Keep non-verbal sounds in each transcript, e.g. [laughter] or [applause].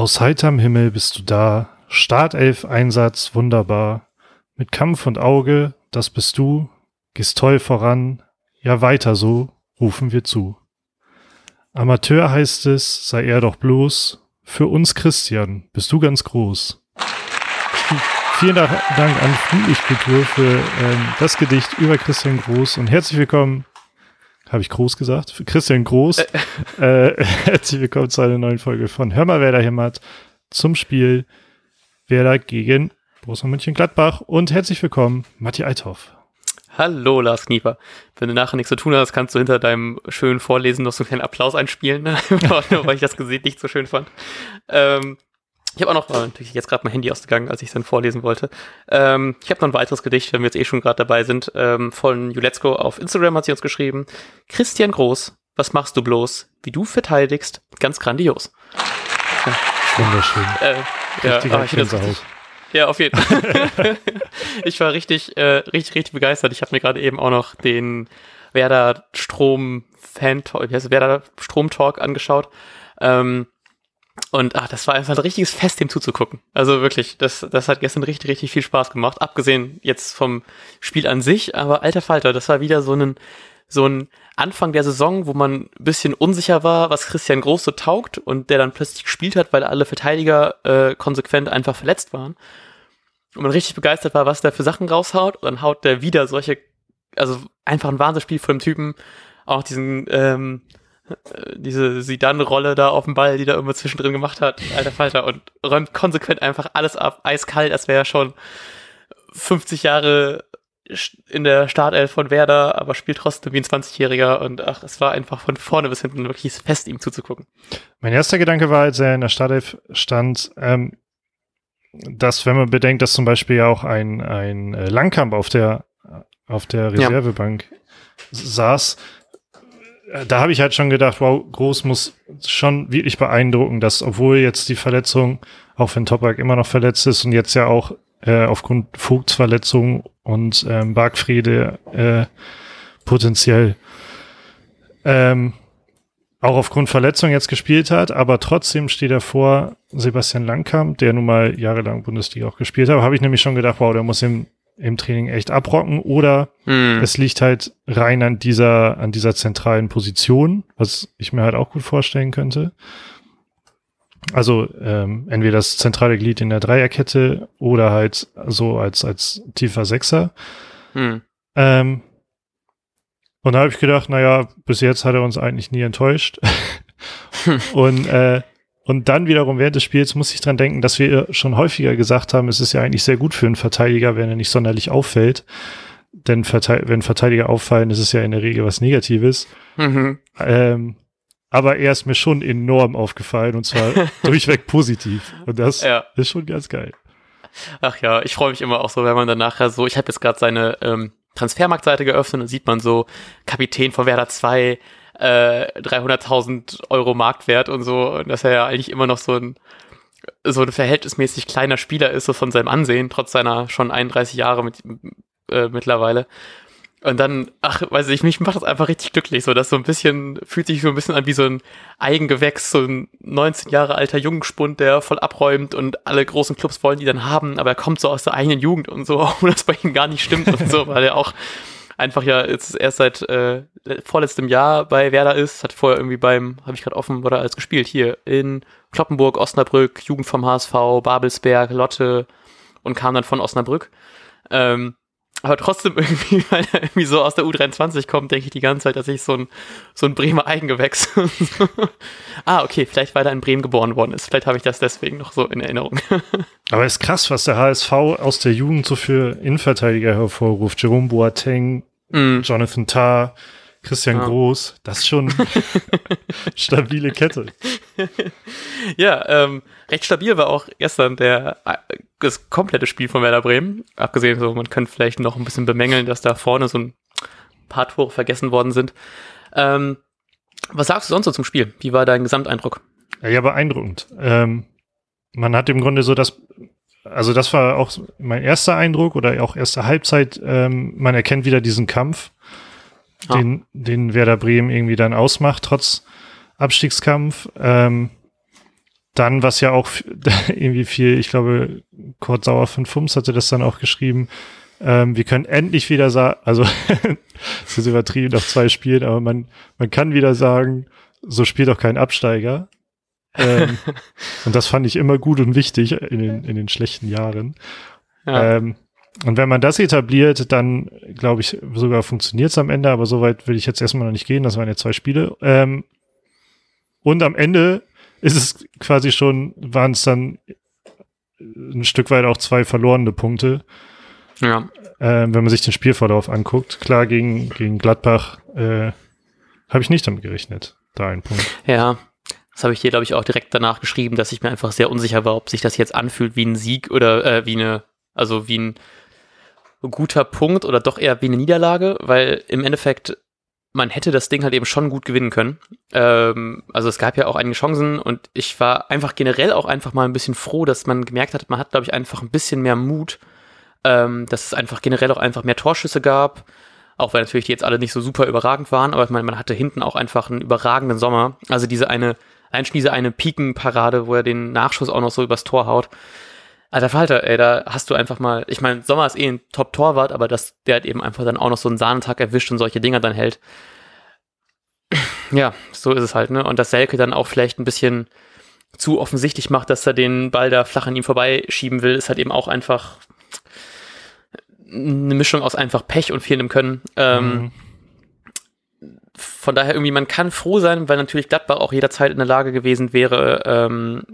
Aus heiterem Himmel bist du da, Startelf-Einsatz wunderbar. Mit Kampf und Auge, das bist du, gehst toll voran, ja weiter so, rufen wir zu. Amateur heißt es, sei er doch bloß, für uns Christian bist du ganz groß. [laughs] Vielen Dank an Friedlichkultur für ähm, das Gedicht über Christian Groß und herzlich willkommen, habe ich Groß gesagt? Für Christian Groß. Äh. [laughs] äh, herzlich willkommen zu einer neuen Folge von Hör mal, wer da hämmert zum Spiel Werder gegen Borussia Mönchengladbach und herzlich willkommen, Matti Eithoff. Hallo, Lars Knieper. Wenn du nachher nichts zu tun hast, kannst du hinter deinem schönen Vorlesen noch so einen kleinen Applaus einspielen, [laughs] weil ich das Gesicht nicht so schön fand. Ähm, ich habe auch noch, war natürlich jetzt gerade mein Handy ausgegangen, als ich es dann vorlesen wollte. Ähm, ich habe noch ein weiteres Gedicht, wenn wir jetzt eh schon gerade dabei sind, ähm, von Juletzko auf Instagram hat sie uns geschrieben. Christian Groß, was machst du bloß? Wie du verteidigst, ganz grandios. Ja. Wunderschön. Äh, ja, aber ich das richtig, ja, auf jeden Fall. [laughs] ich war richtig, äh, richtig, richtig begeistert. Ich habe mir gerade eben auch noch den Werder Strom Fan, wie heißt Werder Strom Talk angeschaut. Ähm, und ach, das war einfach ein richtiges Fest, dem zuzugucken. Also wirklich, das, das hat gestern richtig, richtig viel Spaß gemacht. Abgesehen jetzt vom Spiel an sich, aber alter Falter, das war wieder so ein, so ein Anfang der Saison, wo man ein bisschen unsicher war, was Christian Groß so taugt und der dann plötzlich gespielt hat, weil alle Verteidiger äh, konsequent einfach verletzt waren. Und man richtig begeistert war, was der für Sachen raushaut. Und dann haut der wieder solche, also einfach ein Wahnsinnsspiel von dem Typen. Auch diesen, ähm, äh, diese Sidan-Rolle da auf dem Ball, die da immer zwischendrin gemacht hat, alter Falter, und räumt konsequent einfach alles ab, eiskalt, als wäre er schon 50 Jahre in der Startelf von Werder, aber spielt trotzdem wie ein 20-Jähriger und ach, es war einfach von vorne bis hinten wirklich fest, ihm zuzugucken. Mein erster Gedanke war, als er in der Startelf stand, ähm, dass, wenn man bedenkt, dass zum Beispiel ja auch ein, ein äh, Langkamp auf der, auf der Reservebank ja. saß, äh, da habe ich halt schon gedacht, wow, Groß muss schon wirklich beeindrucken, dass obwohl jetzt die Verletzung, auch wenn Toprak immer noch verletzt ist und jetzt ja auch äh, aufgrund Vogtsverletzung und ähm, Bargfriede äh, potenziell ähm, auch aufgrund Verletzung jetzt gespielt hat, aber trotzdem steht er vor Sebastian Langkamp, der nun mal jahrelang Bundesliga auch gespielt hat. Habe ich nämlich schon gedacht, wow, der muss im im Training echt abrocken oder mm. es liegt halt rein an dieser, an dieser zentralen Position, was ich mir halt auch gut vorstellen könnte. Also ähm, entweder das zentrale Glied in der Dreierkette oder halt so als, als tiefer Sechser. Mm. Ähm, und da habe ich gedacht, naja, bis jetzt hat er uns eigentlich nie enttäuscht. [laughs] und äh, und dann wiederum während des Spiels muss ich dran denken, dass wir schon häufiger gesagt haben, es ist ja eigentlich sehr gut für einen Verteidiger, wenn er nicht sonderlich auffällt. Denn Verte wenn Verteidiger auffallen, ist es ja in der Regel was Negatives. Mhm. Ähm, aber er ist mir schon enorm aufgefallen und zwar [laughs] durchweg positiv. Und das ja. ist schon ganz geil. Ach ja, ich freue mich immer auch so, wenn man dann nachher so, ich habe jetzt gerade seine ähm, Transfermarktseite geöffnet und sieht man so Kapitän von Werder 2, äh, 300.000 Euro Marktwert und so, und dass er ja eigentlich immer noch so ein so ein verhältnismäßig kleiner Spieler ist, so von seinem Ansehen, trotz seiner schon 31 Jahre mit, äh, mittlerweile. Und dann, ach, weiß ich, mich macht das einfach richtig glücklich, so dass so ein bisschen, fühlt sich so ein bisschen an wie so ein Eigengewächs, so ein 19 Jahre alter Jungspund, der voll abräumt und alle großen Clubs wollen die dann haben, aber er kommt so aus der eigenen Jugend und so, [laughs] obwohl das bei ihm gar nicht stimmt und so, [laughs] weil er auch einfach ja jetzt erst seit äh, vorletztem Jahr bei Werder ist, hat vorher irgendwie beim, habe ich gerade offen oder als gespielt, hier in Kloppenburg, Osnabrück, Jugend vom HSV, Babelsberg, Lotte und kam dann von Osnabrück. Ähm, aber trotzdem [laughs] irgendwie, weil er irgendwie so aus der U23 kommt, denke ich die ganze Zeit, dass ich so ein, so ein Bremer Eigengewächs. [laughs] ah, okay, vielleicht weil er in Bremen geboren worden ist. Vielleicht habe ich das deswegen noch so in Erinnerung. [laughs] Aber ist krass, was der HSV aus der Jugend so für Innenverteidiger hervorruft. Jerome Boateng, mm. Jonathan Tarr, Christian ja. Groß, das ist schon [laughs] stabile Kette. ja, ähm, recht stabil war auch gestern der äh, das komplette Spiel von Werder Bremen. Abgesehen, so man könnte vielleicht noch ein bisschen bemängeln, dass da vorne so ein paar Tore vergessen worden sind. Ähm, was sagst du sonst so zum Spiel? Wie war dein Gesamteindruck? Ja, ja beeindruckend. Ähm, man hat im Grunde so das also das war auch mein erster Eindruck oder auch erste Halbzeit. Ähm, man erkennt wieder diesen Kampf, ah. den, den Werder Bremen irgendwie dann ausmacht, trotz Abstiegskampf. Ähm, dann, was ja auch [laughs] irgendwie viel, ich glaube, Kurt Sauer von Fums hatte das dann auch geschrieben, ähm, wir können endlich wieder sagen, also [laughs] es ist übertrieben nach zwei Spielen, aber man, man kann wieder sagen, so spielt auch kein Absteiger. Ähm, [laughs] und das fand ich immer gut und wichtig in den, in den schlechten Jahren. Ja. Ähm, und wenn man das etabliert, dann glaube ich, sogar funktioniert es am Ende, aber soweit will ich jetzt erstmal noch nicht gehen. Das waren ja zwei Spiele. Ähm, und am Ende ist es quasi schon, waren es dann ein Stück weit auch zwei verlorene Punkte. Ja. Äh, wenn man sich den Spielverlauf anguckt. Klar, gegen, gegen Gladbach äh, habe ich nicht damit gerechnet. Da ein Punkt. Ja, das habe ich hier, glaube ich, auch direkt danach geschrieben, dass ich mir einfach sehr unsicher war, ob sich das jetzt anfühlt wie ein Sieg oder äh, wie eine, also wie ein guter Punkt oder doch eher wie eine Niederlage, weil im Endeffekt man hätte das Ding halt eben schon gut gewinnen können. Ähm, also es gab ja auch einige Chancen und ich war einfach generell auch einfach mal ein bisschen froh, dass man gemerkt hat, man hat, glaube ich, einfach ein bisschen mehr Mut, ähm, dass es einfach generell auch einfach mehr Torschüsse gab. Auch wenn natürlich die jetzt alle nicht so super überragend waren, aber ich meine, man hatte hinten auch einfach einen überragenden Sommer. Also diese eine, eigentlich diese eine Pikenparade, wo er den Nachschuss auch noch so übers Tor haut. Alter Falter, ey, da hast du einfach mal, ich meine, Sommer ist eh ein Top-Torwart, aber dass der halt eben einfach dann auch noch so einen Sahnentag erwischt und solche Dinger dann hält. Ja, so ist es halt, ne? Und dass Selke dann auch vielleicht ein bisschen zu offensichtlich macht, dass er den Ball da flach an ihm vorbeischieben will, ist halt eben auch einfach eine Mischung aus einfach Pech und fehlendem Können. Ähm, mhm. Von daher irgendwie, man kann froh sein, weil natürlich Gladbach auch jederzeit in der Lage gewesen wäre, ähm,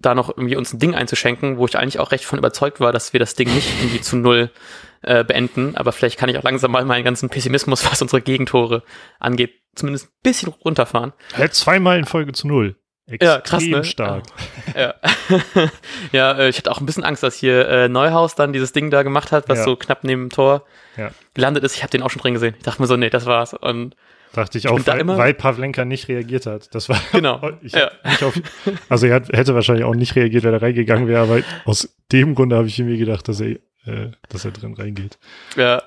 da noch irgendwie uns ein Ding einzuschenken, wo ich eigentlich auch recht von überzeugt war, dass wir das Ding nicht irgendwie zu null äh, beenden. Aber vielleicht kann ich auch langsam mal meinen ganzen Pessimismus, was unsere Gegentore angeht, zumindest ein bisschen runterfahren. Halt zweimal in Folge zu null. Extrem ja, krass, ne? stark. Ja, [laughs] ja äh, ich hatte auch ein bisschen Angst, dass hier äh, Neuhaus dann dieses Ding da gemacht hat, was ja. so knapp neben dem Tor ja. gelandet ist. Ich habe den auch schon drin gesehen. Ich dachte mir so, nee, das war's. Und Dachte ich auch, ich weil, weil Pavlenka nicht reagiert hat. Das war [laughs] genau. [laughs] ich, ja. ich auf, also er hat, hätte wahrscheinlich auch nicht reagiert, wenn er reingegangen wäre, aber aus dem Grunde habe ich irgendwie gedacht, dass er, äh, dass er drin reingeht. Ja,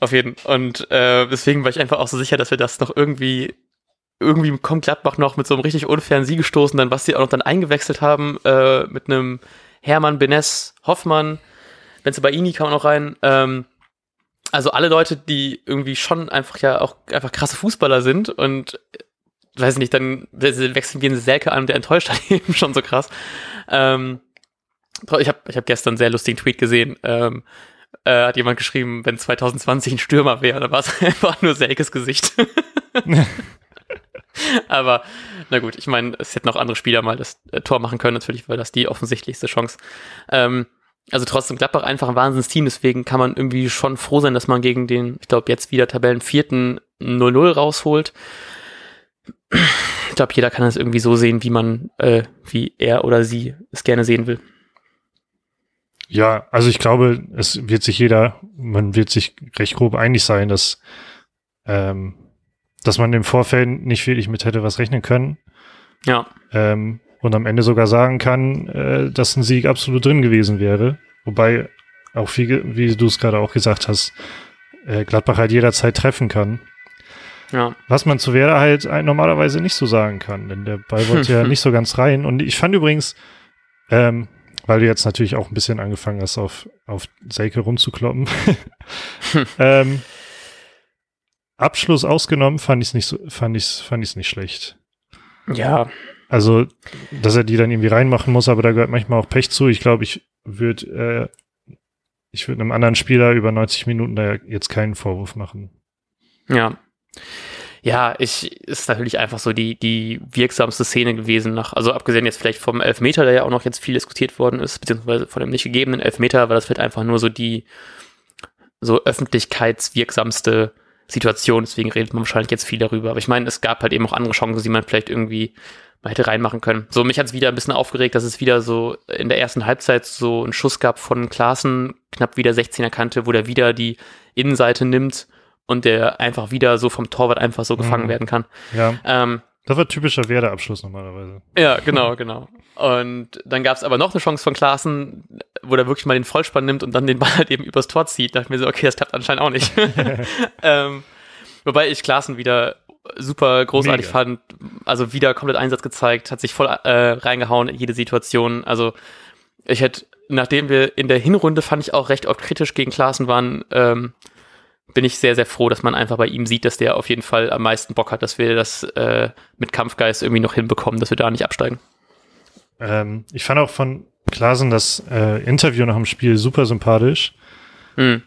auf jeden. Und äh, deswegen war ich einfach auch so sicher, dass wir das noch irgendwie irgendwie kommt Gladbach noch mit so einem richtig unfairen Sieg gestoßen, dann was sie auch noch dann eingewechselt haben äh, mit einem Hermann, Benes, Hoffmann, Benze kam auch noch rein. Ähm, also alle Leute, die irgendwie schon einfach ja auch einfach krasse Fußballer sind und weiß nicht, dann wechseln wir einen Selke an, der enttäuscht hat [laughs] eben schon so krass. Ähm, ich habe ich hab gestern einen sehr lustigen Tweet gesehen. Ähm, äh, hat jemand geschrieben, wenn 2020 ein Stürmer wäre, dann war es [laughs] einfach nur Selkes Gesicht. [laughs] Aber na gut, ich meine, es hätten auch andere Spieler mal das äh, Tor machen können, natürlich, weil das die offensichtlichste Chance. Ähm, also trotzdem Gladbach einfach ein Wahnsinnsteam, deswegen kann man irgendwie schon froh sein, dass man gegen den, ich glaube, jetzt wieder Tabellenvierten 0-0 rausholt. Ich glaube, jeder kann es irgendwie so sehen, wie man, äh, wie er oder sie es gerne sehen will. Ja, also ich glaube, es wird sich jeder, man wird sich recht grob einig sein, dass, ähm, dass man im Vorfeld nicht wirklich mit hätte was rechnen können. Ja. Ähm, und am Ende sogar sagen kann, äh, dass ein Sieg absolut drin gewesen wäre. Wobei auch wie, wie du es gerade auch gesagt hast, äh, Gladbach halt jederzeit treffen kann. Ja. Was man zu Werder halt normalerweise nicht so sagen kann, denn der Ball wollte ja [laughs] nicht so ganz rein. Und ich fand übrigens, ähm, weil du jetzt natürlich auch ein bisschen angefangen hast, auf, auf Selke rumzukloppen. [laughs] [laughs] ähm, Abschluss ausgenommen fand ich es nicht so, fand ich fand ich's nicht schlecht. Ja, also, dass er die dann irgendwie reinmachen muss, aber da gehört manchmal auch Pech zu. Ich glaube, ich würde äh, ich würde einem anderen Spieler über 90 Minuten da jetzt keinen Vorwurf machen. Ja. Ja, ich ist natürlich einfach so die, die wirksamste Szene gewesen nach, also abgesehen jetzt vielleicht vom Elfmeter, der ja auch noch jetzt viel diskutiert worden ist, beziehungsweise von dem nicht gegebenen Elfmeter, weil das vielleicht einfach nur so die so öffentlichkeitswirksamste Situation, deswegen redet man wahrscheinlich jetzt viel darüber. Aber ich meine, es gab halt eben auch andere Chancen, die man vielleicht irgendwie hätte reinmachen können. So, mich hat es wieder ein bisschen aufgeregt, dass es wieder so in der ersten Halbzeit so einen Schuss gab von Klaassen, knapp wieder 16er Kante, wo der wieder die Innenseite nimmt und der einfach wieder so vom Torwart einfach so gefangen mhm. werden kann. Ja. Ähm, das war typischer Werder-Abschluss normalerweise. Ja, genau, genau. Und dann gab es aber noch eine Chance von Klaassen, wo der wirklich mal den Vollspann nimmt und dann den Ball [laughs] halt eben übers Tor zieht. Da dachte ich mir so, okay, das klappt anscheinend auch nicht. [laughs] [laughs] ähm, wobei ich Klaassen wieder super großartig Mega. fand. Also wieder komplett Einsatz gezeigt, hat sich voll äh, reingehauen in jede Situation. Also ich hätte, nachdem wir in der Hinrunde fand ich auch recht oft kritisch gegen Klaassen waren, ähm, bin ich sehr, sehr froh, dass man einfach bei ihm sieht, dass der auf jeden Fall am meisten Bock hat, dass wir das äh, mit Kampfgeist irgendwie noch hinbekommen, dass wir da nicht absteigen. Ähm, ich fand auch von Klaasen das äh, Interview nach dem Spiel super sympathisch. Mhm.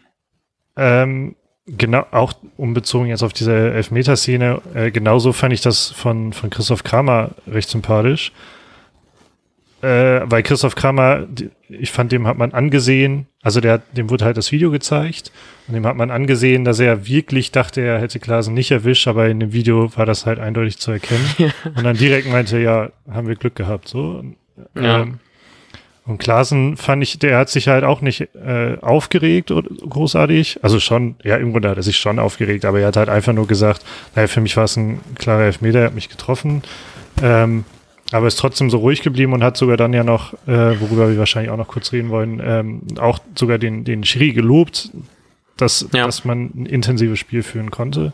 Ähm, genau, auch umbezogen jetzt auf diese Elfmeterszene, äh, genauso fand ich das von, von Christoph Kramer recht sympathisch. Äh, weil Christoph Kramer, ich fand, dem hat man angesehen, also der, dem wurde halt das Video gezeigt und dem hat man angesehen, dass er wirklich dachte, er hätte Klasen nicht erwischt, aber in dem Video war das halt eindeutig zu erkennen. [laughs] und dann direkt meinte, ja, haben wir Glück gehabt, so. Ja. Ähm, und Klaasen fand ich, der hat sich halt auch nicht äh, aufgeregt oder großartig. Also schon, ja, im Grunde hat er sich schon aufgeregt, aber er hat halt einfach nur gesagt, naja, für mich war es ein klarer Elfmeter, er hat mich getroffen. Ähm, aber ist trotzdem so ruhig geblieben und hat sogar dann ja noch, äh, worüber wir wahrscheinlich auch noch kurz reden wollen, ähm, auch sogar den, den Schiri gelobt, dass, ja. dass man ein intensives Spiel führen konnte.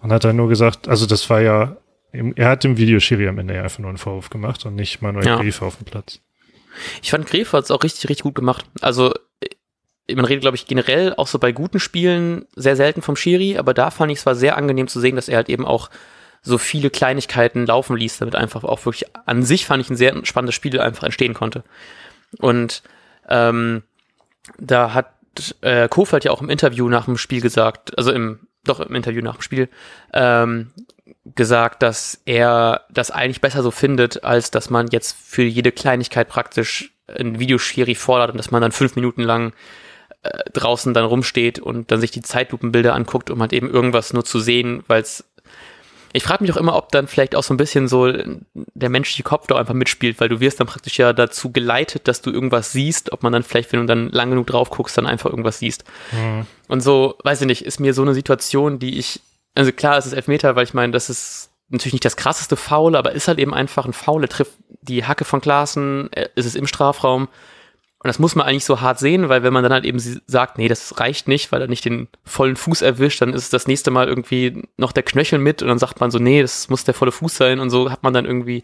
Und hat dann nur gesagt, also das war ja, er hat dem Video Schiri am Ende ja einfach nur einen Vorwurf gemacht und nicht Manuel ja. Briefe auf dem Platz. Ich fand Gref hat es auch richtig, richtig gut gemacht. Also äh, man redet, glaube ich, generell auch so bei guten Spielen sehr selten vom Schiri, aber da fand ich es war sehr angenehm zu sehen, dass er halt eben auch so viele Kleinigkeiten laufen ließ, damit einfach auch wirklich an sich fand ich ein sehr spannendes Spiel einfach entstehen konnte. Und ähm, da hat äh, Kofeld ja auch im Interview nach dem Spiel gesagt, also im doch im Interview nach dem Spiel, ähm, gesagt, dass er das eigentlich besser so findet, als dass man jetzt für jede Kleinigkeit praktisch ein Videoschiri fordert und dass man dann fünf Minuten lang äh, draußen dann rumsteht und dann sich die Zeitlupenbilder anguckt, um halt eben irgendwas nur zu sehen, weil es ich frage mich auch immer, ob dann vielleicht auch so ein bisschen so der menschliche Kopf da einfach mitspielt, weil du wirst dann praktisch ja dazu geleitet, dass du irgendwas siehst, ob man dann vielleicht, wenn du dann lang genug drauf guckst, dann einfach irgendwas siehst. Mhm. Und so, weiß ich nicht, ist mir so eine Situation, die ich also klar, es ist Elfmeter, weil ich meine, das ist natürlich nicht das krasseste Foul, aber ist halt eben einfach ein Foul. Er trifft die Hacke von Klaassen, ist es im Strafraum. Und das muss man eigentlich so hart sehen, weil wenn man dann halt eben sagt, nee, das reicht nicht, weil er nicht den vollen Fuß erwischt, dann ist das nächste Mal irgendwie noch der Knöchel mit und dann sagt man so, nee, das muss der volle Fuß sein und so hat man dann irgendwie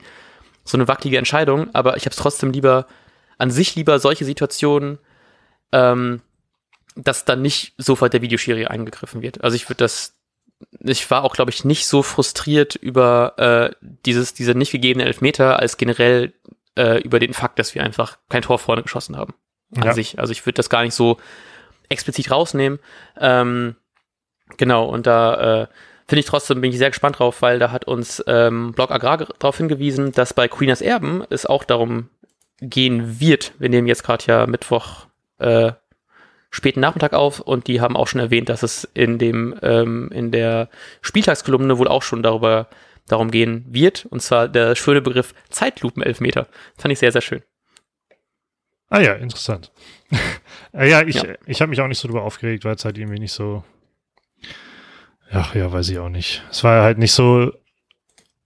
so eine wackelige Entscheidung. Aber ich habe es trotzdem lieber, an sich lieber solche Situationen, ähm, dass dann nicht sofort der Videoschiri eingegriffen wird. Also ich würde das ich war auch, glaube ich, nicht so frustriert über äh, dieses, diese nicht gegebene Elfmeter als generell äh, über den Fakt, dass wir einfach kein Tor vorne geschossen haben. An ja. sich. Also ich würde das gar nicht so explizit rausnehmen. Ähm, genau, und da äh, finde ich trotzdem, bin ich sehr gespannt drauf, weil da hat uns ähm, Blog Agrar darauf hingewiesen, dass bei Queeners Erben es auch darum gehen wird. Wir nehmen jetzt gerade ja Mittwoch äh, späten Nachmittag auf und die haben auch schon erwähnt, dass es in dem ähm, in der Spieltagskolumne wohl auch schon darüber darum gehen wird und zwar der schöne Begriff Zeitlupenelfmeter. Fand ich sehr sehr schön. Ah ja, interessant. Äh, [laughs] ja, ich, ja. ich habe mich auch nicht so drüber aufgeregt, weil es halt irgendwie nicht so. Ach ja, weiß ich auch nicht. Es war halt nicht so.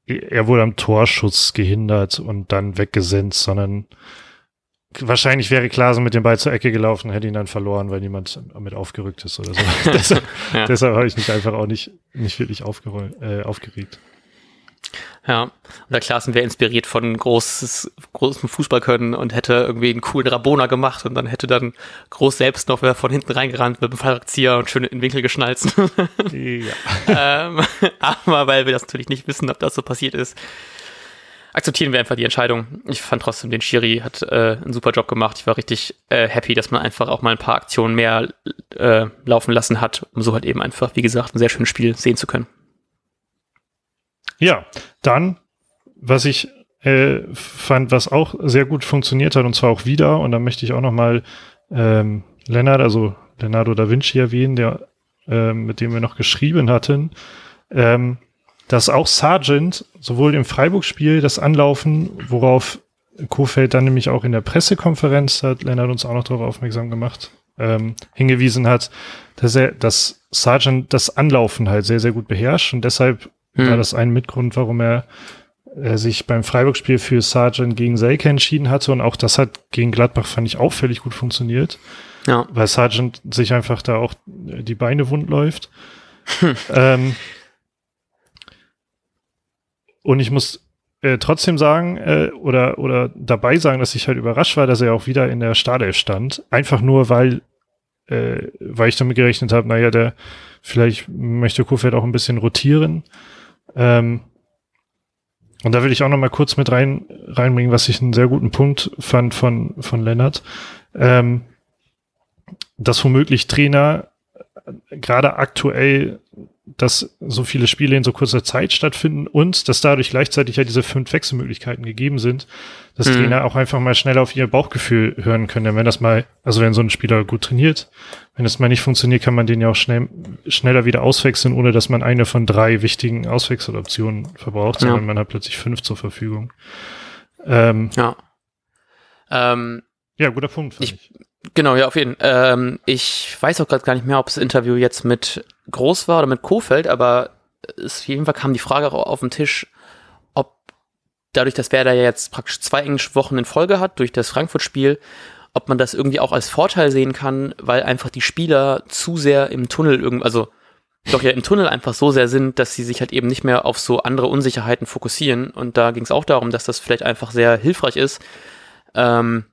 Er wurde am Torschutz gehindert und dann weggesenzt, sondern wahrscheinlich wäre Klaasen mit dem Ball zur Ecke gelaufen, hätte ihn dann verloren, weil niemand mit aufgerückt ist oder so. [laughs] [laughs] deshalb, ja. deshalb habe ich mich einfach auch nicht, nicht wirklich äh, aufgeregt. Ja, und der Klaassen wäre inspiriert von großes, großem Fußballkönnen und hätte irgendwie einen coolen Rabona gemacht und dann hätte dann groß selbst noch von hinten reingerannt mit dem Fallrückzieher und schön in den Winkel geschnallt. ja. [laughs] ähm, aber weil wir das natürlich nicht wissen, ob das so passiert ist, akzeptieren wir einfach die Entscheidung. Ich fand trotzdem, den Schiri hat äh, einen super Job gemacht. Ich war richtig äh, happy, dass man einfach auch mal ein paar Aktionen mehr äh, laufen lassen hat, um so halt eben einfach, wie gesagt, ein sehr schönes Spiel sehen zu können. Ja, dann, was ich äh, fand, was auch sehr gut funktioniert hat, und zwar auch wieder, und da möchte ich auch nochmal ähm, Lennart, also Leonardo da Vinci erwähnen, der, äh, mit dem wir noch geschrieben hatten, ähm, dass auch Sargent sowohl im Freiburg-Spiel das Anlaufen, worauf Kofeld dann nämlich auch in der Pressekonferenz, hat Lennart uns auch noch darauf aufmerksam gemacht, ähm, hingewiesen hat, dass er, dass Sargent das Anlaufen halt sehr, sehr gut beherrscht und deshalb hm. war das ein Mitgrund, warum er, er sich beim Freiburg-Spiel für Sargent gegen Selke entschieden hatte und auch das hat gegen Gladbach, fand ich, auch völlig gut funktioniert. Ja. Weil Sargent sich einfach da auch die Beine wund läuft. Hm. Ähm, und ich muss äh, trotzdem sagen äh, oder, oder dabei sagen, dass ich halt überrascht war, dass er auch wieder in der Startelf stand. Einfach nur, weil, äh, weil ich damit gerechnet habe, naja, der vielleicht möchte Kofeld auch ein bisschen rotieren. Ähm, und da will ich auch noch mal kurz mit rein, reinbringen, was ich einen sehr guten Punkt fand von, von Lennart. Ähm, dass womöglich Trainer gerade aktuell dass so viele Spiele in so kurzer Zeit stattfinden und dass dadurch gleichzeitig ja diese fünf Wechselmöglichkeiten gegeben sind, dass mhm. Trainer auch einfach mal schneller auf ihr Bauchgefühl hören können. Denn wenn das mal, also wenn so ein Spieler gut trainiert, wenn das mal nicht funktioniert, kann man den ja auch schnell, schneller wieder auswechseln, ohne dass man eine von drei wichtigen Auswechseloptionen verbraucht, ja. sondern man hat plötzlich fünf zur Verfügung. Ähm, ja. Ähm, ja, guter Punkt. Ich, ich. Genau, ja, auf jeden Fall. Ähm, ich weiß auch gerade gar nicht mehr, ob das Interview jetzt mit Groß war oder mit Kofeld, aber es, auf jeden Fall kam die Frage auch auf den Tisch, ob dadurch, dass Werder ja jetzt praktisch zwei englische Wochen in Folge hat, durch das Frankfurt-Spiel, ob man das irgendwie auch als Vorteil sehen kann, weil einfach die Spieler zu sehr im Tunnel irgendwie, also doch ja im Tunnel einfach so sehr sind, dass sie sich halt eben nicht mehr auf so andere Unsicherheiten fokussieren. Und da ging es auch darum, dass das vielleicht einfach sehr hilfreich ist, ähm,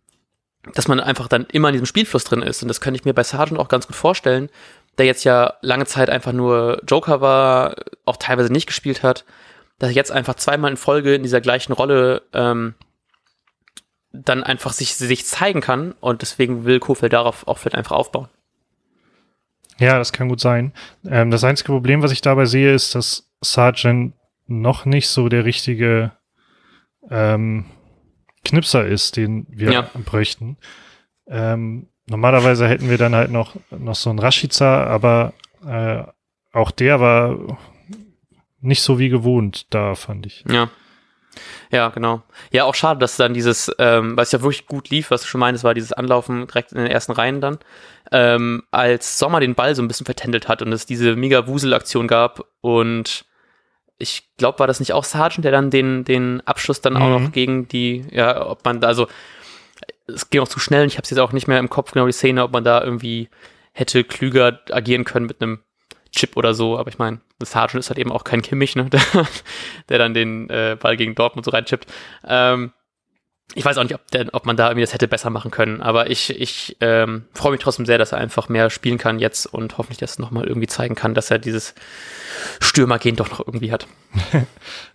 dass man einfach dann immer in diesem Spielfluss drin ist. Und das könnte ich mir bei Sargent auch ganz gut vorstellen, der jetzt ja lange Zeit einfach nur Joker war, auch teilweise nicht gespielt hat, dass er jetzt einfach zweimal in Folge in dieser gleichen Rolle ähm, dann einfach sich, sich zeigen kann und deswegen will Kofeld darauf auch vielleicht einfach aufbauen. Ja, das kann gut sein. Ähm, das einzige Problem, was ich dabei sehe, ist, dass Sargent noch nicht so der richtige ähm, Knipser ist, den wir ja. bräuchten. Ähm, normalerweise hätten wir dann halt noch, noch so einen Rashica, aber äh, auch der war nicht so wie gewohnt da, fand ich. Ja. Ja, genau. Ja, auch schade, dass dann dieses, ähm, was ja wirklich gut lief, was du schon meinst, war dieses Anlaufen direkt in den ersten Reihen dann, ähm, als Sommer den Ball so ein bisschen vertändelt hat und es diese mega Wusel-Aktion gab und ich glaube, war das nicht auch Sargent, der dann den, den Abschluss dann mhm. auch noch gegen die, ja, ob man da, also es ging auch zu schnell und ich habe es jetzt auch nicht mehr im Kopf genau die Szene, ob man da irgendwie hätte klüger agieren können mit einem Chip oder so, aber ich meine, Sargent ist halt eben auch kein Kimmich, ne, [laughs] der, der dann den äh, Ball gegen Dortmund so reinchippt. Ähm, ich weiß auch nicht, ob, der, ob man da irgendwie das hätte besser machen können, aber ich, ich ähm, freue mich trotzdem sehr, dass er einfach mehr spielen kann jetzt und hoffentlich das nochmal irgendwie zeigen kann, dass er dieses Stürmergehen doch noch irgendwie hat. [laughs]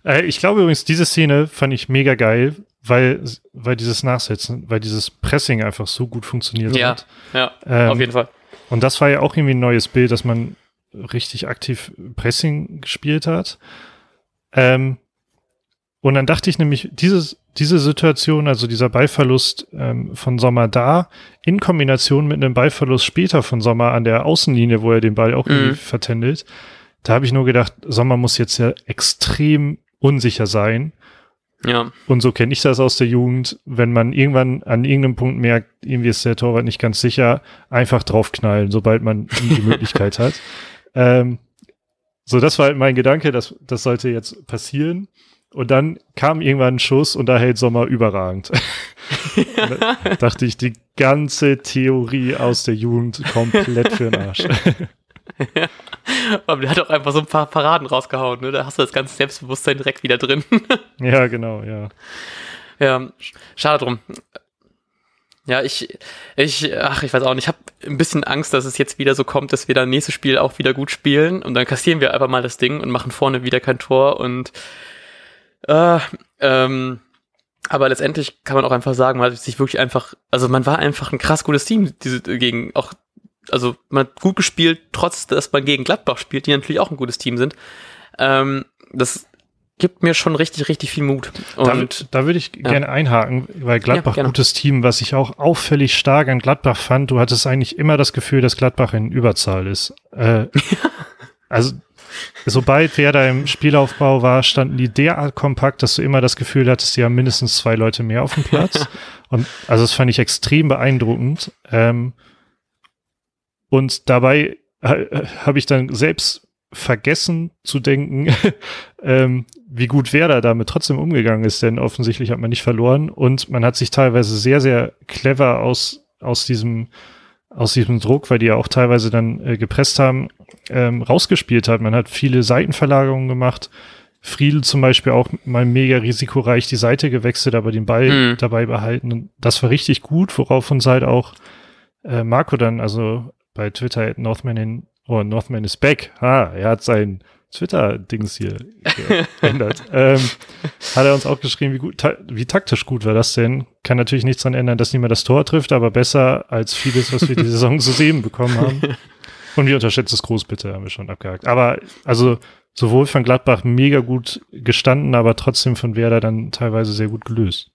Äh, ich glaube übrigens, diese Szene fand ich mega geil, weil, weil dieses Nachsetzen, weil dieses Pressing einfach so gut funktioniert ja, hat. Ja, ähm, auf jeden Fall. Und das war ja auch irgendwie ein neues Bild, dass man richtig aktiv Pressing gespielt hat. Ähm, und dann dachte ich nämlich, dieses, diese Situation, also dieser Ballverlust ähm, von Sommer da, in Kombination mit einem Ballverlust später von Sommer an der Außenlinie, wo er den Ball auch mhm. irgendwie vertändelt, da habe ich nur gedacht, Sommer muss jetzt ja extrem unsicher sein. Ja. Und so kenne ich das aus der Jugend, wenn man irgendwann an irgendeinem Punkt merkt, irgendwie ist der Torwart nicht ganz sicher, einfach draufknallen, sobald man die [laughs] Möglichkeit hat. Ähm, so, das war halt mein Gedanke, das, das sollte jetzt passieren. Und dann kam irgendwann ein Schuss und da hält Sommer überragend. [laughs] dachte ich, die ganze Theorie aus der Jugend komplett für den Arsch. ja. [laughs] Aber der hat auch einfach so ein paar Paraden rausgehauen, ne? Da hast du das ganze Selbstbewusstsein direkt wieder drin. [laughs] ja, genau, ja. Ja, schade drum. Ja, ich, ich, ach, ich weiß auch nicht, ich habe ein bisschen Angst, dass es jetzt wieder so kommt, dass wir dann nächstes Spiel auch wieder gut spielen und dann kassieren wir einfach mal das Ding und machen vorne wieder kein Tor und äh, ähm, aber letztendlich kann man auch einfach sagen, man hat sich wirklich einfach, also man war einfach ein krass gutes Team diese, gegen auch, also man hat gut gespielt, trotz dass man gegen Gladbach spielt, die natürlich auch ein gutes Team sind. Ähm, das gibt mir schon richtig, richtig viel Mut. Und, da, da würde ich ja. gerne einhaken, weil Gladbach ja, gutes Team, was ich auch auffällig stark an Gladbach fand, du hattest eigentlich immer das Gefühl, dass Gladbach in Überzahl ist. Äh, [laughs] also sobald Werder im Spielaufbau war, standen die derart kompakt, dass du immer das Gefühl hattest, die haben mindestens zwei Leute mehr auf dem Platz. [laughs] und also das fand ich extrem beeindruckend. Ähm, und dabei äh, habe ich dann selbst vergessen zu denken, [laughs] ähm, wie gut Werder damit trotzdem umgegangen ist, denn offensichtlich hat man nicht verloren und man hat sich teilweise sehr, sehr clever aus, aus diesem aus diesem Druck, weil die ja auch teilweise dann äh, gepresst haben, ähm, rausgespielt hat. Man hat viele Seitenverlagerungen gemacht, Friedel zum Beispiel auch mal mega risikoreich die Seite gewechselt, aber den Ball mhm. dabei behalten. Und das war richtig gut, worauf uns halt auch äh, Marco dann, also bei Twitter Northman in, oh, Northman is back. Ah, er hat sein Twitter-Dings hier geändert. [laughs] ähm, hat er uns auch geschrieben, wie gut, ta wie taktisch gut war das denn? Kann natürlich nichts daran ändern, dass niemand das Tor trifft, aber besser als vieles, was wir die Saison zu sehen bekommen haben. [laughs] Und wie unterschätzt es groß, bitte, haben wir schon abgehakt. Aber also sowohl von Gladbach mega gut gestanden, aber trotzdem von Werder dann teilweise sehr gut gelöst.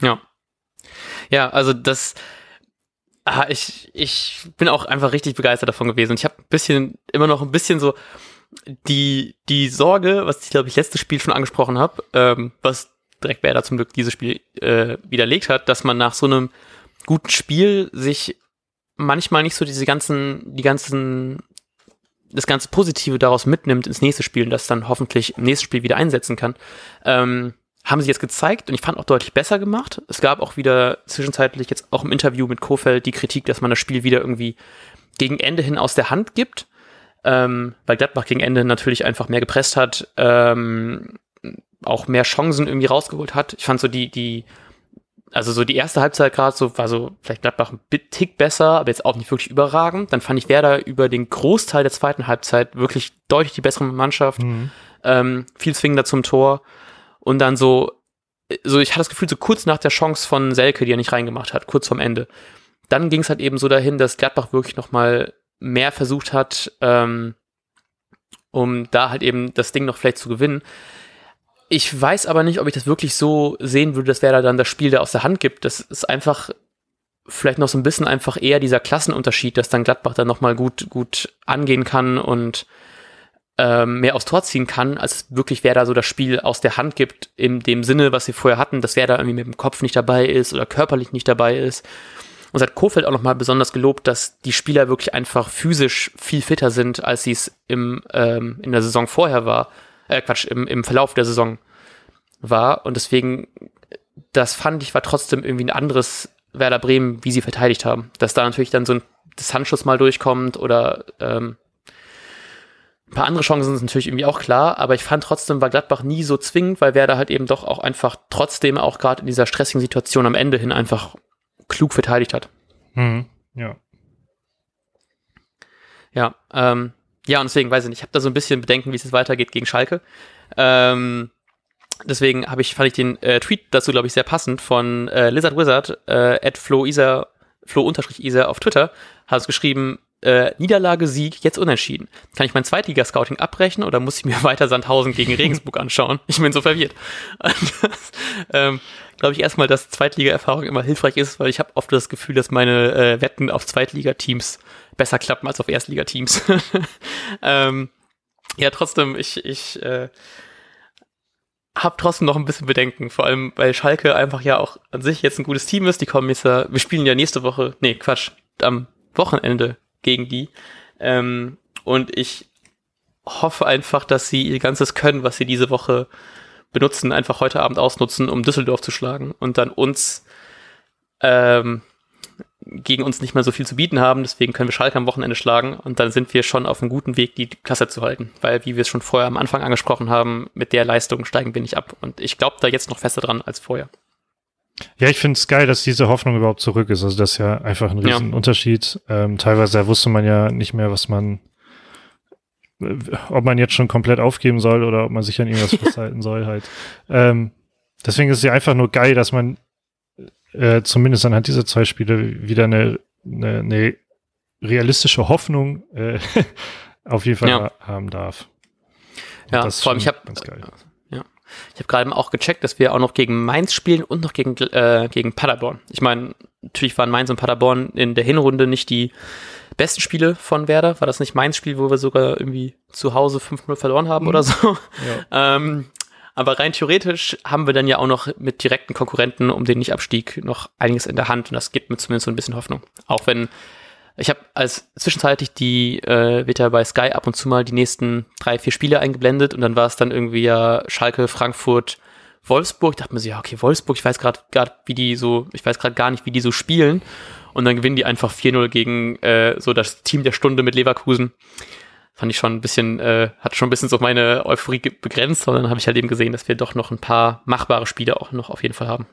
Ja. Ja, also das, ah, ich, ich bin auch einfach richtig begeistert davon gewesen. Ich habe ein bisschen, immer noch ein bisschen so die, die Sorge, was ich glaube ich letztes Spiel schon angesprochen habe, ähm, was direkt Werder zum Glück dieses Spiel äh, widerlegt hat, dass man nach so einem guten Spiel sich manchmal nicht so diese ganzen, die ganzen, das ganze Positive daraus mitnimmt ins nächste Spiel und das dann hoffentlich im nächsten Spiel wieder einsetzen kann. Ähm, haben sie jetzt gezeigt und ich fand auch deutlich besser gemacht. Es gab auch wieder zwischenzeitlich jetzt auch im Interview mit Kofeld die Kritik, dass man das Spiel wieder irgendwie gegen Ende hin aus der Hand gibt, ähm, weil Gladbach gegen Ende natürlich einfach mehr gepresst hat, ähm, auch mehr Chancen irgendwie rausgeholt hat. Ich fand so die, die also so die erste Halbzeit gerade so war so vielleicht Gladbach ein Tick besser, aber jetzt auch nicht wirklich überragend. Dann fand ich Werder über den Großteil der zweiten Halbzeit wirklich deutlich die bessere Mannschaft, mhm. ähm, viel zwingender zum Tor und dann so so ich hatte das Gefühl so kurz nach der Chance von Selke, die er nicht reingemacht hat, kurz vorm Ende. Dann ging es halt eben so dahin, dass Gladbach wirklich noch mal mehr versucht hat, ähm, um da halt eben das Ding noch vielleicht zu gewinnen. Ich weiß aber nicht, ob ich das wirklich so sehen würde, dass wer da dann das Spiel da aus der Hand gibt. Das ist einfach vielleicht noch so ein bisschen einfach eher dieser Klassenunterschied, dass dann Gladbach dann nochmal gut, gut angehen kann und ähm, mehr aufs Tor ziehen kann, als wirklich wer da so das Spiel aus der Hand gibt, in dem Sinne, was sie vorher hatten, dass wer da irgendwie mit dem Kopf nicht dabei ist oder körperlich nicht dabei ist. Und hat Kofeld auch nochmal besonders gelobt, dass die Spieler wirklich einfach physisch viel fitter sind, als sie es im, ähm, in der Saison vorher war äh, Quatsch, im, im Verlauf der Saison war. Und deswegen, das fand ich, war trotzdem irgendwie ein anderes Werder Bremen, wie sie verteidigt haben. Dass da natürlich dann so ein Distanzschuss mal durchkommt oder ähm, ein paar andere Chancen sind natürlich irgendwie auch klar, aber ich fand trotzdem war Gladbach nie so zwingend, weil Werder halt eben doch auch einfach trotzdem auch gerade in dieser stressigen Situation am Ende hin einfach klug verteidigt hat. Mhm. Ja. Ja, ähm, ja, und deswegen weiß ich nicht, ich habe da so ein bisschen Bedenken, wie es jetzt weitergeht gegen Schalke. Ähm, deswegen habe ich, fand ich den äh, Tweet dazu, glaube ich, sehr passend von äh, Lizard Wizard, äh, at Flo Isa, Flo Isa auf Twitter, hat es geschrieben, äh, Niederlage, Sieg, jetzt unentschieden. Kann ich mein Zweitliga-Scouting abbrechen oder muss ich mir [laughs] weiter Sandhausen gegen Regensburg anschauen? Ich bin so verwirrt. [laughs] ähm, Glaube ich erstmal, dass Zweitliga-Erfahrung immer hilfreich ist, weil ich habe oft das Gefühl, dass meine äh, Wetten auf Zweitliga-Teams besser klappen als auf Erstligateams. [laughs] ähm, ja, trotzdem, ich, ich äh, habe trotzdem noch ein bisschen Bedenken, vor allem weil Schalke einfach ja auch an sich jetzt ein gutes Team ist. Die kommen jetzt wir spielen ja nächste Woche, nee, Quatsch, am Wochenende gegen die. Ähm, und ich hoffe einfach, dass sie ihr ganzes Können, was sie diese Woche benutzen, einfach heute Abend ausnutzen, um Düsseldorf zu schlagen und dann uns ähm, gegen uns nicht mehr so viel zu bieten haben. Deswegen können wir Schalke am Wochenende schlagen und dann sind wir schon auf einem guten Weg, die Klasse zu halten. Weil, wie wir es schon vorher am Anfang angesprochen haben, mit der Leistung steigen wir nicht ab. Und ich glaube da jetzt noch fester dran als vorher. Ja, ich finde es geil, dass diese Hoffnung überhaupt zurück ist. Also das ist ja einfach ein riesen ja. Unterschied. Ähm, teilweise wusste man ja nicht mehr, was man, äh, ob man jetzt schon komplett aufgeben soll oder ob man sich an irgendwas [laughs] festhalten soll halt. Ähm, deswegen ist es ja einfach nur geil, dass man äh, zumindest anhand dieser zwei Spiele wieder eine, eine, eine realistische Hoffnung äh, [laughs] auf jeden Fall ja. haben darf. Und ja, vor allem ich habe ich habe gerade auch gecheckt, dass wir auch noch gegen Mainz spielen und noch gegen äh, gegen Paderborn. Ich meine, natürlich waren Mainz und Paderborn in der Hinrunde nicht die besten Spiele von Werder. War das nicht Mainz Spiel, wo wir sogar irgendwie zu Hause 5-0 verloren haben mhm. oder so? Ja. ähm, aber rein theoretisch haben wir dann ja auch noch mit direkten Konkurrenten um den Nicht-Abstieg noch einiges in der Hand und das gibt mir zumindest so ein bisschen Hoffnung. Auch wenn ich habe als zwischenzeitlich die, äh, wird ja bei Sky ab und zu mal die nächsten drei, vier Spiele eingeblendet und dann war es dann irgendwie ja Schalke, Frankfurt, Wolfsburg. Ich dachte mir so, ja, okay, Wolfsburg, ich weiß gerade wie die so, ich weiß gerade gar nicht, wie die so spielen. Und dann gewinnen die einfach 4-0 gegen äh, so das Team der Stunde mit Leverkusen. fand ich schon ein bisschen, äh, hat schon ein bisschen so meine Euphorie begrenzt, sondern habe ich halt eben gesehen, dass wir doch noch ein paar machbare Spiele auch noch auf jeden Fall haben.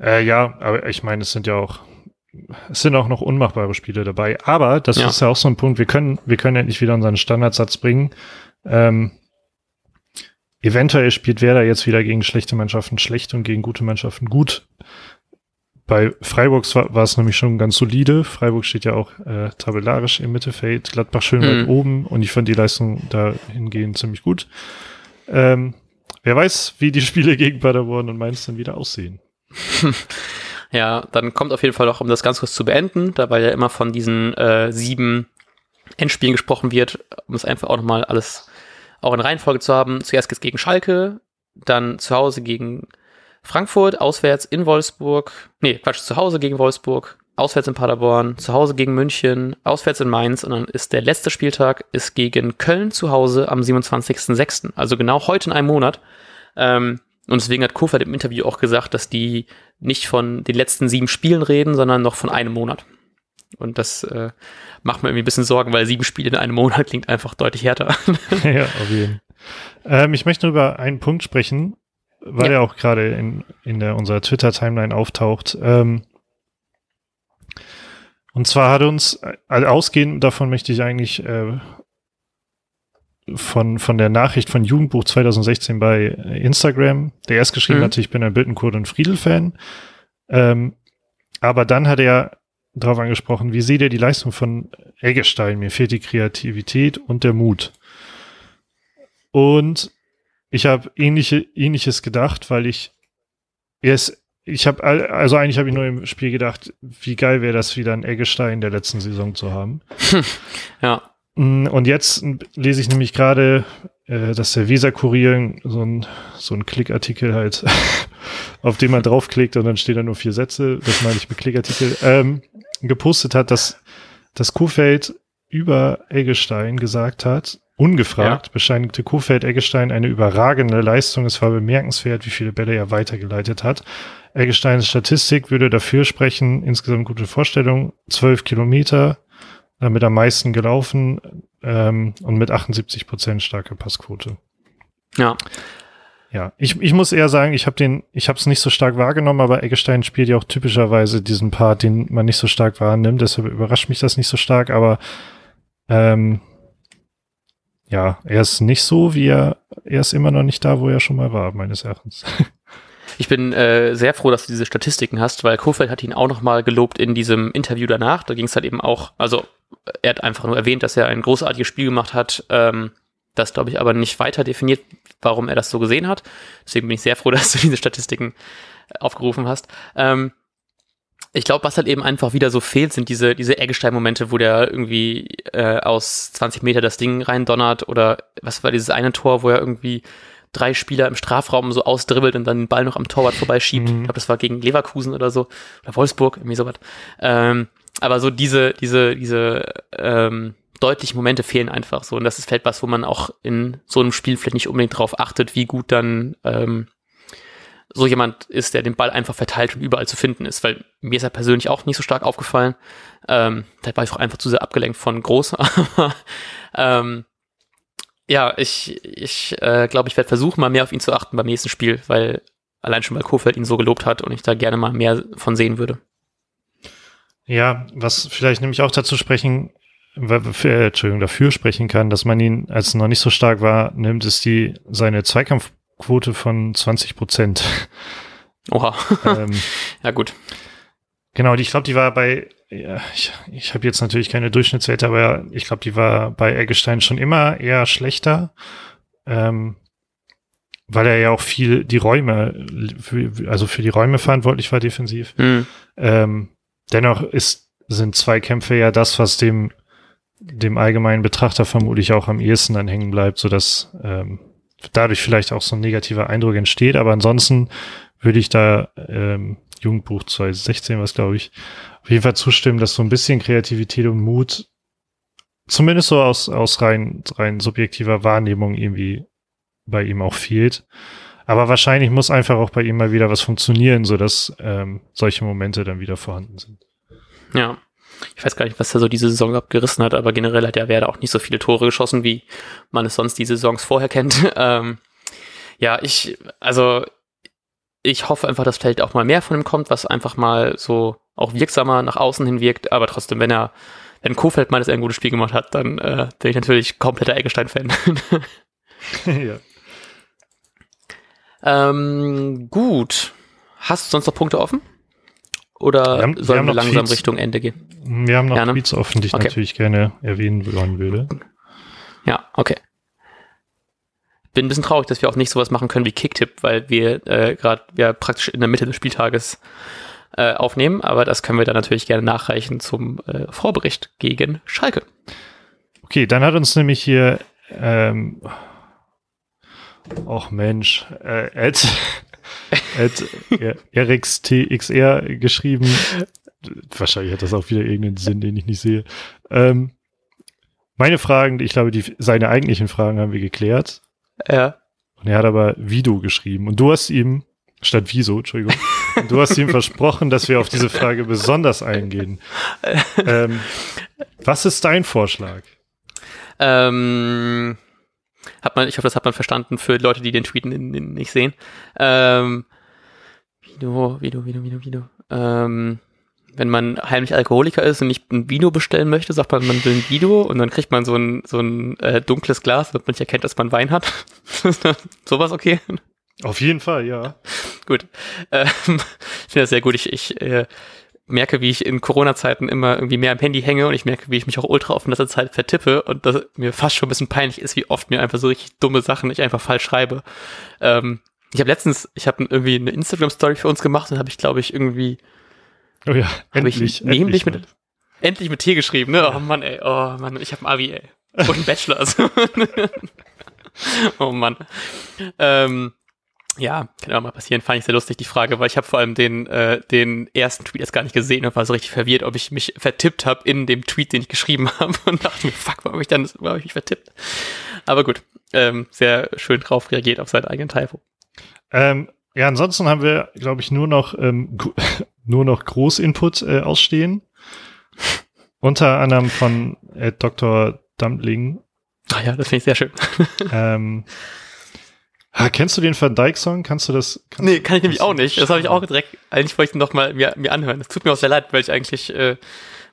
Äh, ja, aber ich meine, es sind ja auch, es sind auch noch unmachbare Spiele dabei. Aber das ja. ist ja auch so ein Punkt, wir können, wir können endlich wieder unseren Standardsatz bringen. Ähm, eventuell spielt Werder jetzt wieder gegen schlechte Mannschaften schlecht und gegen gute Mannschaften gut. Bei Freiburg war, war es nämlich schon ganz solide. Freiburg steht ja auch äh, tabellarisch im Mittelfeld, Gladbach schön mhm. weit oben und ich fand die Leistung dahingehend ziemlich gut. Ähm, wer weiß, wie die Spiele gegen Paderborn und Mainz dann wieder aussehen. [laughs] ja, dann kommt auf jeden Fall noch, um das ganz kurz zu beenden, da weil ja immer von diesen äh, sieben Endspielen gesprochen wird, um es einfach auch nochmal alles auch in Reihenfolge zu haben. Zuerst geht's gegen Schalke, dann zu Hause gegen Frankfurt, auswärts in Wolfsburg, nee, Quatsch, zu Hause gegen Wolfsburg, auswärts in Paderborn, zu Hause gegen München, auswärts in Mainz und dann ist der letzte Spieltag ist gegen Köln zu Hause am 27.06., also genau heute in einem Monat. Ähm, und deswegen hat Kofeld im Interview auch gesagt, dass die nicht von den letzten sieben Spielen reden, sondern noch von einem Monat. Und das äh, macht mir irgendwie ein bisschen Sorgen, weil sieben Spiele in einem Monat [laughs] klingt einfach deutlich härter. [laughs] ja, auf jeden Fall. Ähm, ich möchte nur über einen Punkt sprechen, weil ja. er auch gerade in, in der, unserer Twitter-Timeline auftaucht. Ähm, und zwar hat uns, also ausgehend davon möchte ich eigentlich äh, von, von der Nachricht von Jugendbuch 2016 bei Instagram, der erst geschrieben mhm. hatte, ich bin ein Bittenkurt und Friedel-Fan. Ähm, aber dann hat er darauf angesprochen, wie seht ihr die Leistung von Eggestein? Mir fehlt die Kreativität und der Mut. Und ich habe ähnliche, ähnliches gedacht, weil ich erst, ich habe, also eigentlich habe ich nur im Spiel gedacht, wie geil wäre das wieder ein Eggestein der letzten Saison zu haben. ja. Mm, und jetzt lese ich nämlich gerade, äh, dass der Visa-Kurier so ein, so ein Klickartikel halt, [laughs] auf den man draufklickt und dann stehen da nur vier Sätze, das meine ich mit Klickartikel, ähm, gepostet hat, dass das Kuhfeld über Eggestein gesagt hat, ungefragt, ja. bescheinigte Kuhfeld Eggestein eine überragende Leistung. Es war bemerkenswert, wie viele Bälle er weitergeleitet hat. Eggesteins Statistik würde dafür sprechen, insgesamt gute Vorstellung, zwölf Kilometer, damit am meisten gelaufen ähm, und mit 78 Prozent starke Passquote. Ja. Ja, ich, ich muss eher sagen, ich habe den, ich habe es nicht so stark wahrgenommen, aber Eggestein spielt ja auch typischerweise diesen Part, den man nicht so stark wahrnimmt. Deshalb überrascht mich das nicht so stark, aber ähm, ja, er ist nicht so, wie er, er ist immer noch nicht da, wo er schon mal war, meines Erachtens. [laughs] Ich bin äh, sehr froh, dass du diese Statistiken hast, weil Kofeld hat ihn auch nochmal gelobt in diesem Interview danach. Da ging es halt eben auch, also er hat einfach nur erwähnt, dass er ein großartiges Spiel gemacht hat. Ähm, das glaube ich aber nicht weiter definiert, warum er das so gesehen hat. Deswegen bin ich sehr froh, [laughs] dass du diese Statistiken aufgerufen hast. Ähm, ich glaube, was halt eben einfach wieder so fehlt, sind diese, diese Eggestein-Momente, wo der irgendwie äh, aus 20 Meter das Ding reindonnert oder was war dieses eine Tor, wo er irgendwie drei Spieler im Strafraum so ausdribbelt und dann den Ball noch am Torwart vorbeischiebt. Mhm. Ich glaube, das war gegen Leverkusen oder so oder Wolfsburg, irgendwie sowas. Ähm, aber so diese, diese, diese ähm, deutlichen Momente fehlen einfach so. Und das ist vielleicht was, wo man auch in so einem Spiel vielleicht nicht unbedingt darauf achtet, wie gut dann ähm, so jemand ist, der den Ball einfach verteilt und überall zu finden ist. Weil mir ist er persönlich auch nicht so stark aufgefallen. Ähm, da war ich auch einfach zu sehr abgelenkt von groß. [laughs] Aber ähm, ja, ich, ich äh, glaube, ich werde versuchen, mal mehr auf ihn zu achten beim nächsten Spiel, weil allein schon weil Kofeld ihn so gelobt hat und ich da gerne mal mehr von sehen würde. Ja, was vielleicht nämlich auch dazu sprechen für, Entschuldigung, dafür sprechen kann, dass man ihn, als er noch nicht so stark war, nimmt, ist die seine Zweikampfquote von 20 Prozent. Oha. ähm, [laughs] ja, gut. Genau, ich glaube, die war bei, ja, ich, ich habe jetzt natürlich keine Durchschnittswerte, aber ich glaube, die war bei Eggestein schon immer eher schlechter. Ähm, weil er ja auch viel die Räume, also für die Räume verantwortlich war defensiv. Mhm. Ähm, dennoch ist, sind zwei Kämpfe ja das, was dem dem allgemeinen Betrachter vermutlich auch am ehesten dann hängen bleibt, so dass ähm, dadurch vielleicht auch so ein negativer Eindruck entsteht. Aber ansonsten würde ich da ähm, Jugendbuch 2016, was glaube ich, auf jeden Fall zustimmen, dass so ein bisschen Kreativität und Mut, zumindest so aus, aus rein, rein subjektiver Wahrnehmung irgendwie bei ihm auch fehlt. Aber wahrscheinlich muss einfach auch bei ihm mal wieder was funktionieren, so dass ähm, solche Momente dann wieder vorhanden sind. Ja, Ich weiß gar nicht, was er so diese Saison abgerissen hat, aber generell hat er Werder auch nicht so viele Tore geschossen, wie man es sonst die Saisons vorher kennt. [laughs] Ähm, ja, ich, also ich hoffe einfach, dass vielleicht auch mal mehr von ihm kommt, was einfach mal so auch wirksamer nach außen hin wirkt, aber trotzdem, wenn er, wenn Kofeld mal das ein gutes Spiel gemacht hat, dann äh, bin ich natürlich kompletter Eggestein-Fan. [laughs] ja. Ähm, gut. Hast du sonst noch Punkte offen? Oder wir sollen wir, wir langsam Tweets, Richtung Ende gehen? Wir haben noch ja, Tweets offen, die ich okay. natürlich gerne erwähnen wollen würde. Ja, okay. Bin ein bisschen traurig, dass wir auch nicht sowas machen können wie Kicktipp, weil wir äh, gerade ja praktisch in der Mitte des Spieltages äh, aufnehmen, aber das können wir dann natürlich gerne nachreichen zum äh, Vorbericht gegen Schalke. Okay, dann hat uns nämlich hier ähm, Och Mensch, äh, Ed, [laughs] Ed RXTXR geschrieben. Wahrscheinlich hat das auch wieder irgendeinen Sinn, den ich nicht sehe. Ähm, meine Fragen, ich glaube, die, seine eigentlichen Fragen haben wir geklärt. Ja. Und er hat aber Vido geschrieben. Und du hast ihm, statt Wieso, Entschuldigung, du hast ihm versprochen, dass wir auf diese Frage besonders eingehen. [laughs] Ähm, was ist dein Vorschlag? Ähm, hat man, ich hoffe, das hat man verstanden für Leute, die den Tweet nicht sehen. Ähm, Vino, Vino, Vino, Vino, Vino. Ähm, wenn man heimlich Alkoholiker ist und nicht ein Vino bestellen möchte, sagt man, man will ein Vino und dann kriegt man so ein, so ein äh, dunkles Glas, damit man nicht erkennt, dass man Wein hat. [laughs] Sowas okay? Auf jeden Fall, ja. gut. Ähm, ich finde das sehr gut. Ich, ich äh, merke, wie ich in Corona-Zeiten immer irgendwie mehr am Handy hänge und ich merke, wie ich mich auch ultra oft in letzter Zeit vertippe und dass mir fast schon ein bisschen peinlich ist, wie oft mir einfach so richtig dumme Sachen ich einfach falsch schreibe. Ähm, ich habe letztens, ich habe irgendwie eine Instagram-Story für uns gemacht und habe ich, glaube ich, irgendwie Oh ja, endlich. Ich nämlich mit, endlich mit T geschrieben, ne? Oh Mann, ey, oh Mann, ich habe ein Abi, ey. Und einen Bachelor. Also. [laughs] oh Mann. Ähm, ja, kann auch mal passieren. Fand ich sehr lustig, die Frage, weil ich habe vor allem den, äh, den ersten Tweet jetzt gar nicht gesehen und war so richtig verwirrt, ob ich mich vertippt habe in dem Tweet, den ich geschrieben [laughs] habe und dachte mir, fuck, warum habe ich dann warum hab ich mich vertippt? Aber gut, ähm, sehr schön drauf reagiert auf seinen eigenen Typo. Ähm, ja, ansonsten haben wir, glaube ich, nur noch ähm, [laughs] nur noch Großinput äh, ausstehen. Unter anderem von äh, Dr. Dumpling. Ah ja, das finde ich sehr schön. ähm, [laughs] Ah, kennst du den Van Dyke Song? Kannst du das? Kannst nee, kann ich nämlich auch nicht. Das habe ich auch direkt. Eigentlich wollte ich ihn noch mal mir, mir anhören. Das tut mir auch sehr leid, weil ich eigentlich äh,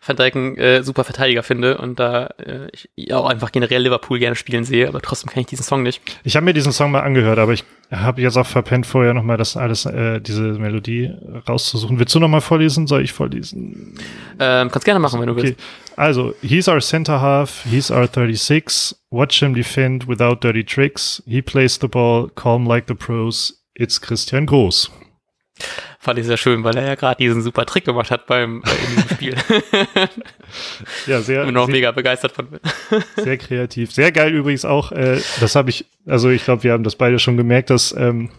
Van Dijk ein äh, super Verteidiger finde und da äh, ich auch einfach generell Liverpool gerne spielen sehe, aber trotzdem kenne ich diesen Song nicht. Ich habe mir diesen Song mal angehört, aber ich habe jetzt auch verpennt, vorher nochmal das alles, äh, diese Melodie rauszusuchen. Willst du nochmal vorlesen? Soll ich vorlesen? Ähm, kannst gerne machen, wenn du okay. willst. Also, he's our center half, he's our 36. Watch him defend without dirty tricks. He plays the ball calm like the pros. It's Christian Groß. Fand ich sehr schön, weil er ja gerade diesen super Trick gemacht hat beim äh, in diesem Spiel. [laughs] ja, sehr. Bin auch mega begeistert von. [laughs] sehr kreativ. Sehr geil übrigens auch. Äh, das habe ich, also ich glaube, wir haben das beide schon gemerkt, dass ähm,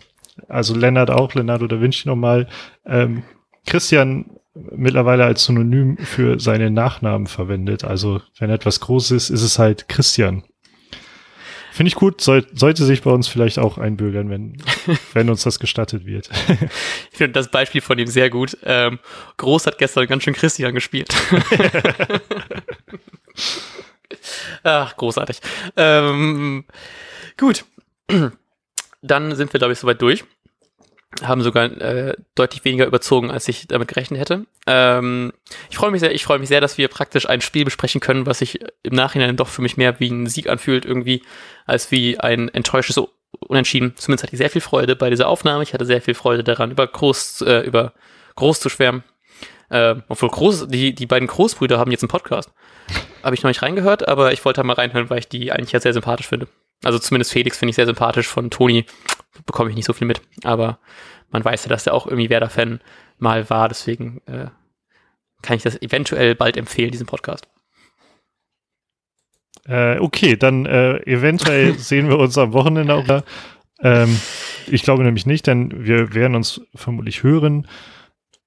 also Lennart auch, Leonardo da Vinci nochmal, ähm, Christian mittlerweile als Synonym für seine Nachnamen verwendet. Also wenn etwas groß ist, ist es halt Christian. Finde ich gut, soll, sollte sich bei uns vielleicht auch einbürgern, wenn, [laughs] wenn uns das gestattet wird. [laughs] ich finde das Beispiel von ihm sehr gut. Ähm, Groß hat gestern ganz schön Christian gespielt. [laughs] Ach, großartig. Ähm, gut. Dann sind wir, glaube ich, soweit durch haben sogar äh, deutlich weniger überzogen, als ich damit gerechnet hätte. Ähm, ich freue mich sehr, ich freue mich sehr, dass wir praktisch ein Spiel besprechen können, was sich im Nachhinein doch für mich mehr wie ein Sieg anfühlt irgendwie, als wie ein enttäuschtes Unentschieden. Zumindest hatte ich sehr viel Freude bei dieser Aufnahme. Ich hatte sehr viel Freude daran, über groß, äh, über groß zu schwärmen. Äh, obwohl groß, die, die beiden Großbrüder haben jetzt einen Podcast. Habe ich noch nicht reingehört, aber ich wollte mal reinhören, weil ich die eigentlich ja sehr sympathisch finde. Also zumindest Felix finde ich sehr sympathisch. Von Toni bekomme ich nicht so viel mit. Aber man weiß ja, dass er auch irgendwie Werder-Fan mal war. Deswegen äh, kann ich das eventuell bald empfehlen, diesen Podcast. Äh, okay, dann äh, eventuell [laughs] sehen wir uns am Wochenende auch. Ähm, ich glaube nämlich nicht, denn wir werden uns vermutlich hören.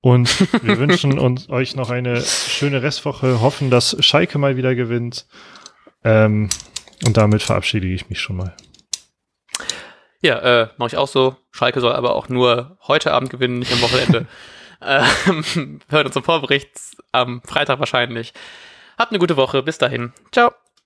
Und wir [laughs] wünschen uns euch noch eine schöne Restwoche, hoffen, dass Schalke mal wieder gewinnt. Ähm, und damit verabschiede ich mich schon mal. Ja, äh, mache ich auch so. Schalke soll aber auch nur heute Abend gewinnen, nicht am Wochenende. [laughs] ähm, hören uns zum Vorbericht am Freitag wahrscheinlich. Habt eine gute Woche. Bis dahin. Ciao.